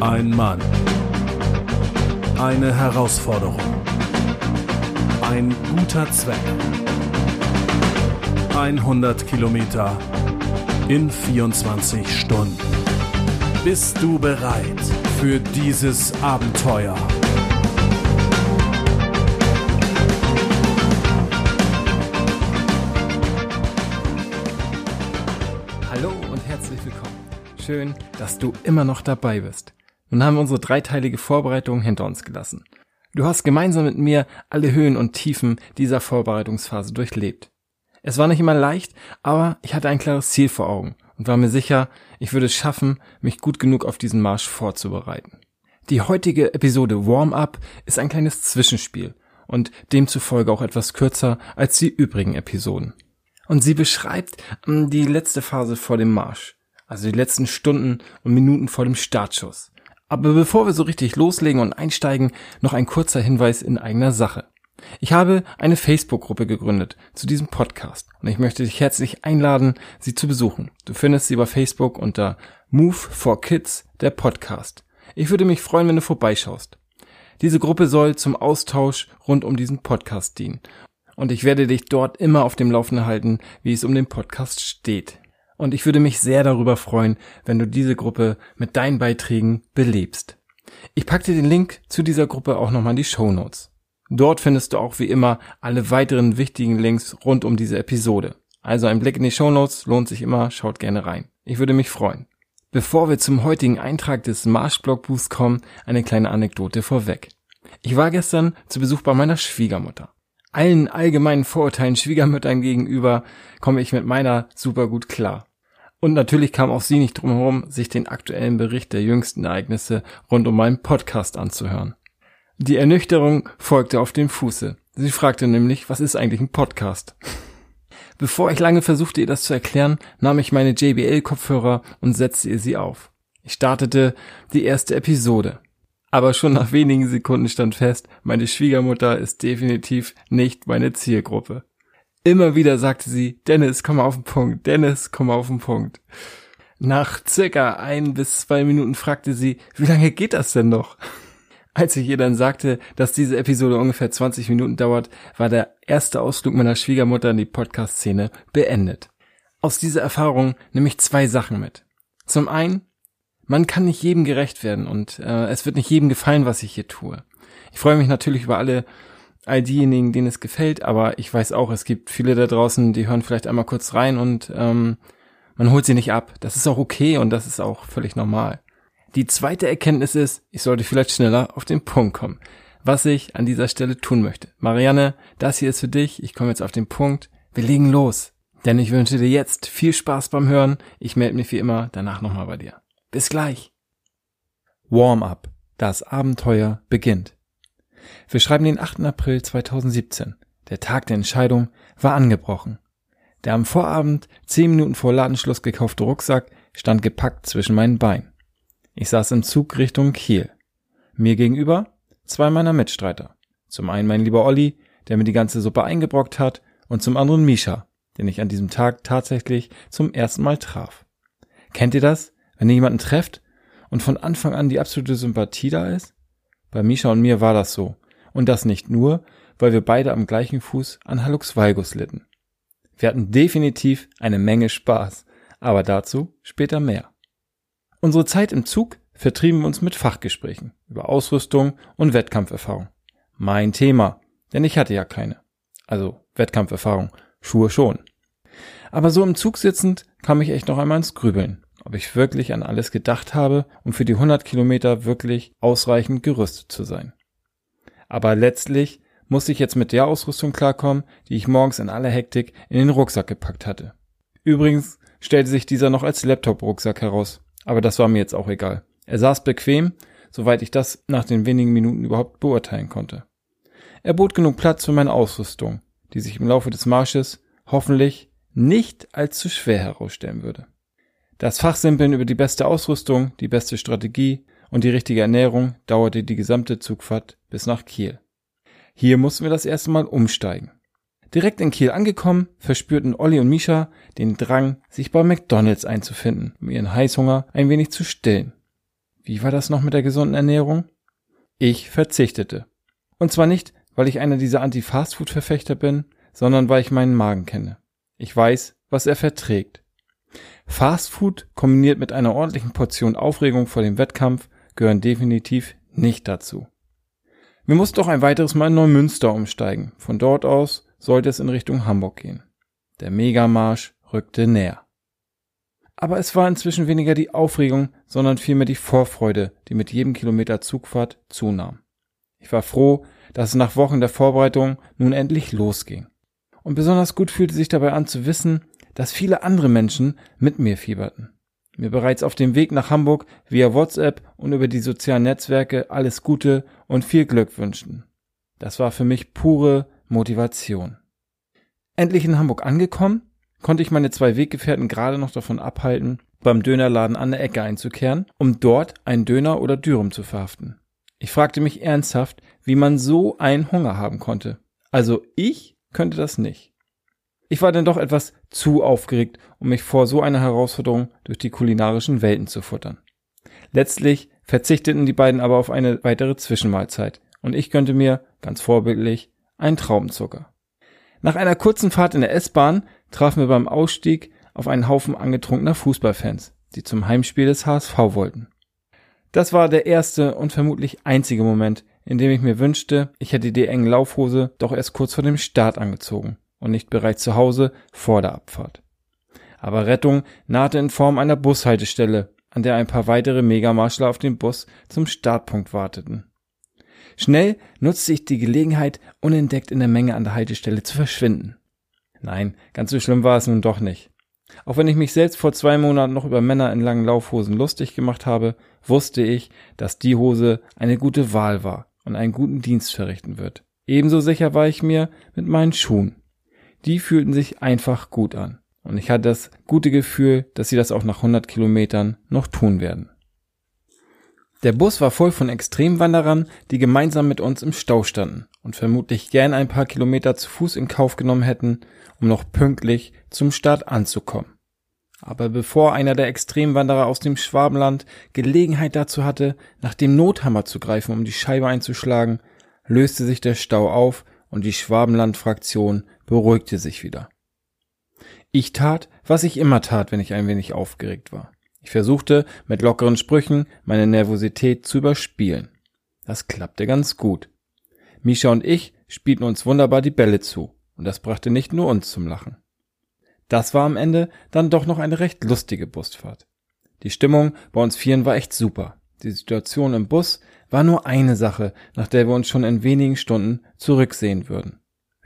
Ein Mann. Eine Herausforderung. Ein guter Zweck. 100 Kilometer in 24 Stunden. Bist du bereit für dieses Abenteuer? Hallo und herzlich willkommen. Schön, dass du immer noch dabei bist. Nun haben wir unsere dreiteilige Vorbereitung hinter uns gelassen. Du hast gemeinsam mit mir alle Höhen und Tiefen dieser Vorbereitungsphase durchlebt. Es war nicht immer leicht, aber ich hatte ein klares Ziel vor Augen und war mir sicher, ich würde es schaffen, mich gut genug auf diesen Marsch vorzubereiten. Die heutige Episode Warm-up ist ein kleines Zwischenspiel und demzufolge auch etwas kürzer als die übrigen Episoden. Und sie beschreibt ähm, die letzte Phase vor dem Marsch, also die letzten Stunden und Minuten vor dem Startschuss. Aber bevor wir so richtig loslegen und einsteigen, noch ein kurzer Hinweis in eigener Sache. Ich habe eine Facebook-Gruppe gegründet zu diesem Podcast und ich möchte dich herzlich einladen, sie zu besuchen. Du findest sie über Facebook unter Move for Kids, der Podcast. Ich würde mich freuen, wenn du vorbeischaust. Diese Gruppe soll zum Austausch rund um diesen Podcast dienen und ich werde dich dort immer auf dem Laufenden halten, wie es um den Podcast steht. Und ich würde mich sehr darüber freuen, wenn du diese Gruppe mit deinen Beiträgen belebst. Ich packte den Link zu dieser Gruppe auch nochmal in die Show Notes. Dort findest du auch wie immer alle weiteren wichtigen Links rund um diese Episode. Also ein Blick in die Shownotes lohnt sich immer, schaut gerne rein. Ich würde mich freuen. Bevor wir zum heutigen Eintrag des Marschblog Boost kommen, eine kleine Anekdote vorweg. Ich war gestern zu Besuch bei meiner Schwiegermutter. Allen allgemeinen Vorurteilen Schwiegermüttern gegenüber komme ich mit meiner super gut klar. Und natürlich kam auch sie nicht drum herum, sich den aktuellen Bericht der jüngsten Ereignisse rund um meinen Podcast anzuhören. Die Ernüchterung folgte auf dem Fuße. Sie fragte nämlich, was ist eigentlich ein Podcast? Bevor ich lange versuchte, ihr das zu erklären, nahm ich meine JBL-Kopfhörer und setzte ihr sie auf. Ich startete die erste Episode. Aber schon nach wenigen Sekunden stand fest, meine Schwiegermutter ist definitiv nicht meine Zielgruppe. Immer wieder sagte sie, Dennis, komm auf den Punkt, Dennis, komm auf den Punkt. Nach circa ein bis zwei Minuten fragte sie, wie lange geht das denn noch? Als ich ihr dann sagte, dass diese Episode ungefähr 20 Minuten dauert, war der erste Ausflug meiner Schwiegermutter in die Podcast-Szene beendet. Aus dieser Erfahrung nehme ich zwei Sachen mit. Zum einen, man kann nicht jedem gerecht werden und äh, es wird nicht jedem gefallen, was ich hier tue. Ich freue mich natürlich über alle all diejenigen, denen es gefällt, aber ich weiß auch, es gibt viele da draußen, die hören vielleicht einmal kurz rein und ähm, man holt sie nicht ab. Das ist auch okay und das ist auch völlig normal. Die zweite Erkenntnis ist, ich sollte vielleicht schneller auf den Punkt kommen. Was ich an dieser Stelle tun möchte. Marianne, das hier ist für dich. Ich komme jetzt auf den Punkt. Wir legen los. Denn ich wünsche dir jetzt viel Spaß beim Hören. Ich melde mich wie immer danach nochmal bei dir. Bis gleich. Warm-up. Das Abenteuer beginnt. Wir schreiben den 8. April 2017. Der Tag der Entscheidung war angebrochen. Der am Vorabend, zehn Minuten vor Ladenschluss gekaufte Rucksack stand gepackt zwischen meinen Beinen. Ich saß im Zug Richtung Kiel. Mir gegenüber zwei meiner Mitstreiter. Zum einen mein lieber Olli, der mir die ganze Suppe eingebrockt hat, und zum anderen Misha, den ich an diesem Tag tatsächlich zum ersten Mal traf. Kennt ihr das, wenn ihr jemanden trefft und von Anfang an die absolute Sympathie da ist? Bei Misha und mir war das so. Und das nicht nur, weil wir beide am gleichen Fuß an Halux Valgus litten. Wir hatten definitiv eine Menge Spaß, aber dazu später mehr. Unsere Zeit im Zug vertrieben wir uns mit Fachgesprächen über Ausrüstung und Wettkampferfahrung. Mein Thema, denn ich hatte ja keine. Also Wettkampferfahrung, Schuhe schon. Aber so im Zug sitzend kam ich echt noch einmal ins Grübeln, ob ich wirklich an alles gedacht habe, um für die 100 Kilometer wirklich ausreichend gerüstet zu sein. Aber letztlich musste ich jetzt mit der Ausrüstung klarkommen, die ich morgens in aller Hektik in den Rucksack gepackt hatte. Übrigens stellte sich dieser noch als Laptop-Rucksack heraus. Aber das war mir jetzt auch egal. Er saß bequem, soweit ich das nach den wenigen Minuten überhaupt beurteilen konnte. Er bot genug Platz für meine Ausrüstung, die sich im Laufe des Marsches hoffentlich nicht allzu schwer herausstellen würde. Das Fachsimpeln über die beste Ausrüstung, die beste Strategie und die richtige Ernährung dauerte die gesamte Zugfahrt bis nach Kiel. Hier mussten wir das erste Mal umsteigen. Direkt in Kiel angekommen, verspürten Olli und Misha den Drang, sich bei McDonalds einzufinden, um ihren Heißhunger ein wenig zu stillen. Wie war das noch mit der gesunden Ernährung? Ich verzichtete. Und zwar nicht, weil ich einer dieser Anti-Fastfood-Verfechter bin, sondern weil ich meinen Magen kenne. Ich weiß, was er verträgt. Fastfood kombiniert mit einer ordentlichen Portion Aufregung vor dem Wettkampf gehören definitiv nicht dazu. Wir mussten doch ein weiteres Mal in Neumünster umsteigen. Von dort aus sollte es in Richtung Hamburg gehen. Der Megamarsch rückte näher. Aber es war inzwischen weniger die Aufregung, sondern vielmehr die Vorfreude, die mit jedem Kilometer Zugfahrt zunahm. Ich war froh, dass es nach Wochen der Vorbereitung nun endlich losging. Und besonders gut fühlte sich dabei an zu wissen, dass viele andere Menschen mit mir fieberten. Mir bereits auf dem Weg nach Hamburg via WhatsApp und über die sozialen Netzwerke alles Gute und viel Glück wünschten. Das war für mich pure Motivation. Endlich in Hamburg angekommen, konnte ich meine zwei Weggefährten gerade noch davon abhalten, beim Dönerladen an der Ecke einzukehren, um dort einen Döner oder Dürüm zu verhaften. Ich fragte mich ernsthaft, wie man so einen Hunger haben konnte. Also ich könnte das nicht. Ich war dann doch etwas zu aufgeregt, um mich vor so einer Herausforderung durch die kulinarischen Welten zu futtern. Letztlich verzichteten die beiden aber auf eine weitere Zwischenmahlzeit und ich gönnte mir, ganz vorbildlich, einen Traubenzucker. Nach einer kurzen Fahrt in der S-Bahn trafen wir beim Ausstieg auf einen Haufen angetrunkener Fußballfans, die zum Heimspiel des HSV wollten. Das war der erste und vermutlich einzige Moment, in dem ich mir wünschte, ich hätte die engen Laufhose doch erst kurz vor dem Start angezogen und nicht bereits zu Hause vor der Abfahrt. Aber Rettung nahte in Form einer Bushaltestelle, an der ein paar weitere Megamarschler auf den Bus zum Startpunkt warteten. Schnell nutzte ich die Gelegenheit, unentdeckt in der Menge an der Haltestelle zu verschwinden. Nein, ganz so schlimm war es nun doch nicht. Auch wenn ich mich selbst vor zwei Monaten noch über Männer in langen Laufhosen lustig gemacht habe, wusste ich, dass die Hose eine gute Wahl war und einen guten Dienst verrichten wird. Ebenso sicher war ich mir mit meinen Schuhen. Die fühlten sich einfach gut an. Und ich hatte das gute Gefühl, dass sie das auch nach 100 Kilometern noch tun werden. Der Bus war voll von Extremwanderern, die gemeinsam mit uns im Stau standen und vermutlich gern ein paar Kilometer zu Fuß in Kauf genommen hätten, um noch pünktlich zum Start anzukommen. Aber bevor einer der Extremwanderer aus dem Schwabenland Gelegenheit dazu hatte, nach dem Nothammer zu greifen, um die Scheibe einzuschlagen, löste sich der Stau auf und die Schwabenland-Fraktion beruhigte sich wieder. Ich tat, was ich immer tat, wenn ich ein wenig aufgeregt war. Ich versuchte, mit lockeren Sprüchen meine Nervosität zu überspielen. Das klappte ganz gut. Misha und ich spielten uns wunderbar die Bälle zu, und das brachte nicht nur uns zum Lachen. Das war am Ende dann doch noch eine recht lustige Busfahrt. Die Stimmung bei uns Vieren war echt super. Die Situation im Bus war nur eine Sache, nach der wir uns schon in wenigen Stunden zurücksehen würden.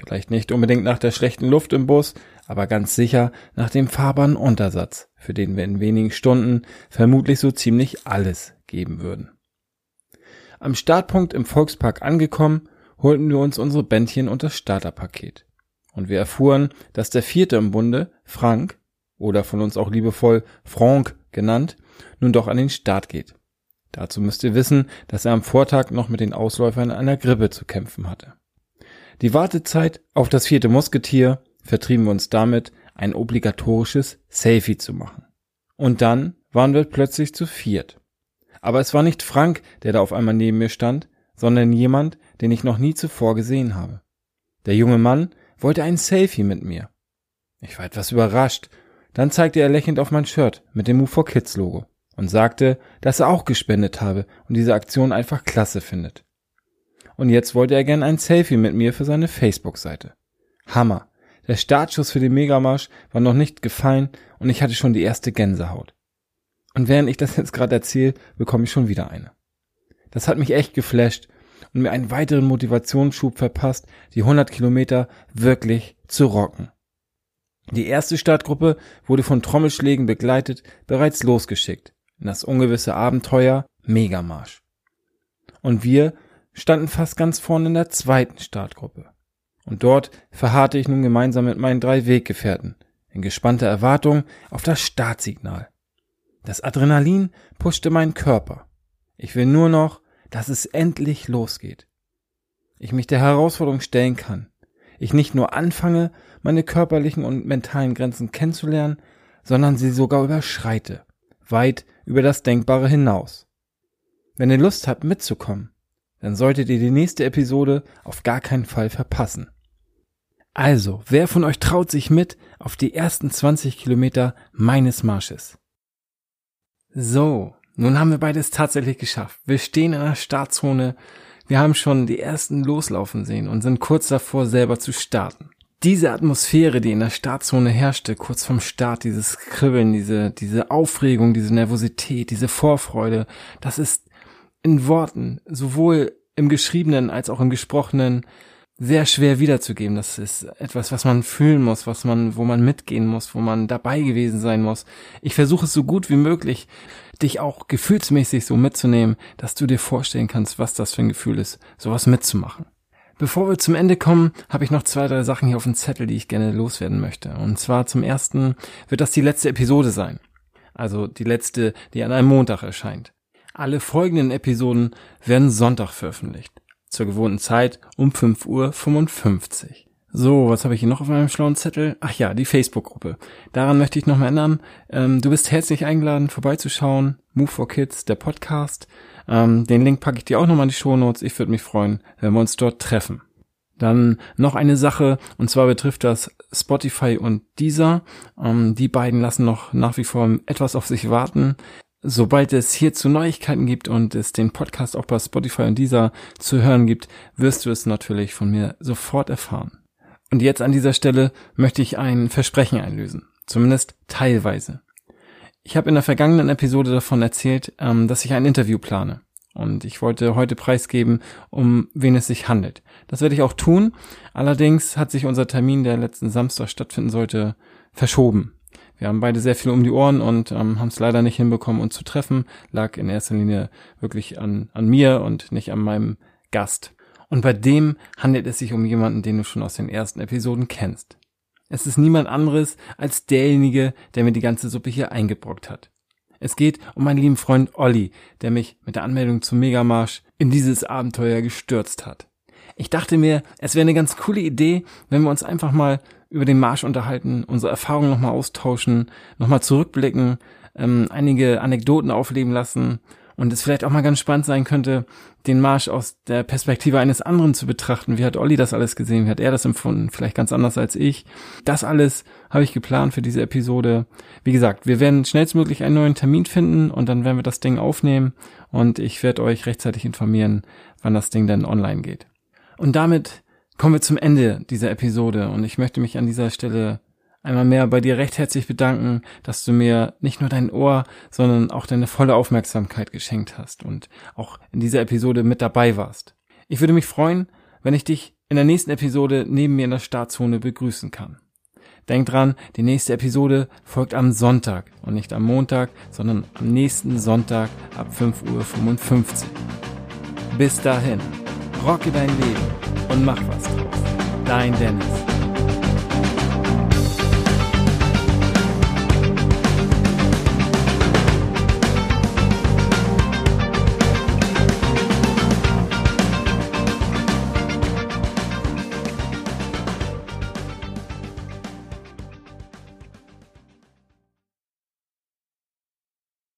Vielleicht nicht unbedingt nach der schlechten Luft im Bus, aber ganz sicher nach dem fahrbaren Untersatz, für den wir in wenigen Stunden vermutlich so ziemlich alles geben würden. Am Startpunkt im Volkspark angekommen, holten wir uns unsere Bändchen und das Starterpaket. Und wir erfuhren, dass der vierte im Bunde, Frank, oder von uns auch liebevoll Franck genannt, nun doch an den Start geht. Dazu müsst ihr wissen, dass er am Vortag noch mit den Ausläufern einer Grippe zu kämpfen hatte. Die Wartezeit auf das vierte Musketier vertrieben wir uns damit, ein obligatorisches Selfie zu machen. Und dann waren wir plötzlich zu viert. Aber es war nicht Frank, der da auf einmal neben mir stand, sondern jemand, den ich noch nie zuvor gesehen habe. Der junge Mann wollte ein Selfie mit mir. Ich war etwas überrascht. Dann zeigte er lächelnd auf mein Shirt mit dem Move for Kids Logo und sagte, dass er auch gespendet habe und diese Aktion einfach klasse findet. Und jetzt wollte er gern ein Selfie mit mir für seine Facebook-Seite. Hammer. Der Startschuss für den Megamarsch war noch nicht gefallen und ich hatte schon die erste Gänsehaut. Und während ich das jetzt gerade erzähle, bekomme ich schon wieder eine. Das hat mich echt geflasht und mir einen weiteren Motivationsschub verpasst, die 100 Kilometer wirklich zu rocken. Die erste Startgruppe wurde von Trommelschlägen begleitet bereits losgeschickt in das ungewisse Abenteuer Megamarsch. Und wir standen fast ganz vorne in der zweiten Startgruppe. Und dort verharrte ich nun gemeinsam mit meinen drei Weggefährten in gespannter Erwartung auf das Startsignal. Das Adrenalin pushte meinen Körper. Ich will nur noch, dass es endlich losgeht. Ich mich der Herausforderung stellen kann. Ich nicht nur anfange, meine körperlichen und mentalen Grenzen kennenzulernen, sondern sie sogar überschreite, weit über das Denkbare hinaus. Wenn ihr Lust habt mitzukommen, dann solltet ihr die nächste Episode auf gar keinen Fall verpassen. Also, wer von euch traut sich mit auf die ersten 20 Kilometer meines Marsches? So, nun haben wir beides tatsächlich geschafft. Wir stehen in der Startzone, wir haben schon die ersten loslaufen sehen und sind kurz davor selber zu starten. Diese Atmosphäre, die in der Startzone herrschte, kurz vorm Start, dieses Kribbeln, diese, diese Aufregung, diese Nervosität, diese Vorfreude, das ist in Worten, sowohl im Geschriebenen als auch im Gesprochenen, sehr schwer wiederzugeben. Das ist etwas, was man fühlen muss, was man, wo man mitgehen muss, wo man dabei gewesen sein muss. Ich versuche es so gut wie möglich, dich auch gefühlsmäßig so mitzunehmen, dass du dir vorstellen kannst, was das für ein Gefühl ist, sowas mitzumachen. Bevor wir zum Ende kommen, habe ich noch zwei, drei Sachen hier auf dem Zettel, die ich gerne loswerden möchte. Und zwar zum ersten wird das die letzte Episode sein. Also die letzte, die an einem Montag erscheint. Alle folgenden Episoden werden Sonntag veröffentlicht zur gewohnten Zeit um 5.55 Uhr. So, was habe ich hier noch auf meinem schlauen Zettel? Ach ja, die Facebook-Gruppe. Daran möchte ich nochmal erinnern. Ähm, du bist herzlich eingeladen, vorbeizuschauen. Move for Kids, der Podcast. Ähm, den Link packe ich dir auch nochmal in die Show Notes. Ich würde mich freuen, wenn wir uns dort treffen. Dann noch eine Sache, und zwar betrifft das Spotify und Deezer. Ähm, die beiden lassen noch nach wie vor etwas auf sich warten. Sobald es hierzu Neuigkeiten gibt und es den Podcast auch bei Spotify und dieser zu hören gibt, wirst du es natürlich von mir sofort erfahren. Und jetzt an dieser Stelle möchte ich ein Versprechen einlösen. Zumindest teilweise. Ich habe in der vergangenen Episode davon erzählt, ähm, dass ich ein Interview plane. Und ich wollte heute preisgeben, um wen es sich handelt. Das werde ich auch tun. Allerdings hat sich unser Termin, der letzten Samstag stattfinden sollte, verschoben. Wir haben beide sehr viel um die Ohren und ähm, haben es leider nicht hinbekommen, uns zu treffen. Lag in erster Linie wirklich an, an mir und nicht an meinem Gast. Und bei dem handelt es sich um jemanden, den du schon aus den ersten Episoden kennst. Es ist niemand anderes als derjenige, der mir die ganze Suppe hier eingebrockt hat. Es geht um meinen lieben Freund Olli, der mich mit der Anmeldung zum Megamarsch in dieses Abenteuer gestürzt hat. Ich dachte mir, es wäre eine ganz coole Idee, wenn wir uns einfach mal über den Marsch unterhalten, unsere Erfahrungen nochmal austauschen, nochmal zurückblicken, ähm, einige Anekdoten aufleben lassen und es vielleicht auch mal ganz spannend sein könnte, den Marsch aus der Perspektive eines anderen zu betrachten. Wie hat Olli das alles gesehen? Wie hat er das empfunden? Vielleicht ganz anders als ich. Das alles habe ich geplant für diese Episode. Wie gesagt, wir werden schnellstmöglich einen neuen Termin finden und dann werden wir das Ding aufnehmen und ich werde euch rechtzeitig informieren, wann das Ding dann online geht. Und damit kommen wir zum Ende dieser Episode und ich möchte mich an dieser Stelle einmal mehr bei dir recht herzlich bedanken, dass du mir nicht nur dein Ohr, sondern auch deine volle Aufmerksamkeit geschenkt hast und auch in dieser Episode mit dabei warst. Ich würde mich freuen, wenn ich dich in der nächsten Episode neben mir in der Startzone begrüßen kann. Denk dran, die nächste Episode folgt am Sonntag und nicht am Montag, sondern am nächsten Sonntag ab 5.55 Uhr. Bis dahin, rocke dein Leben und mach was draus. Dein Dennis.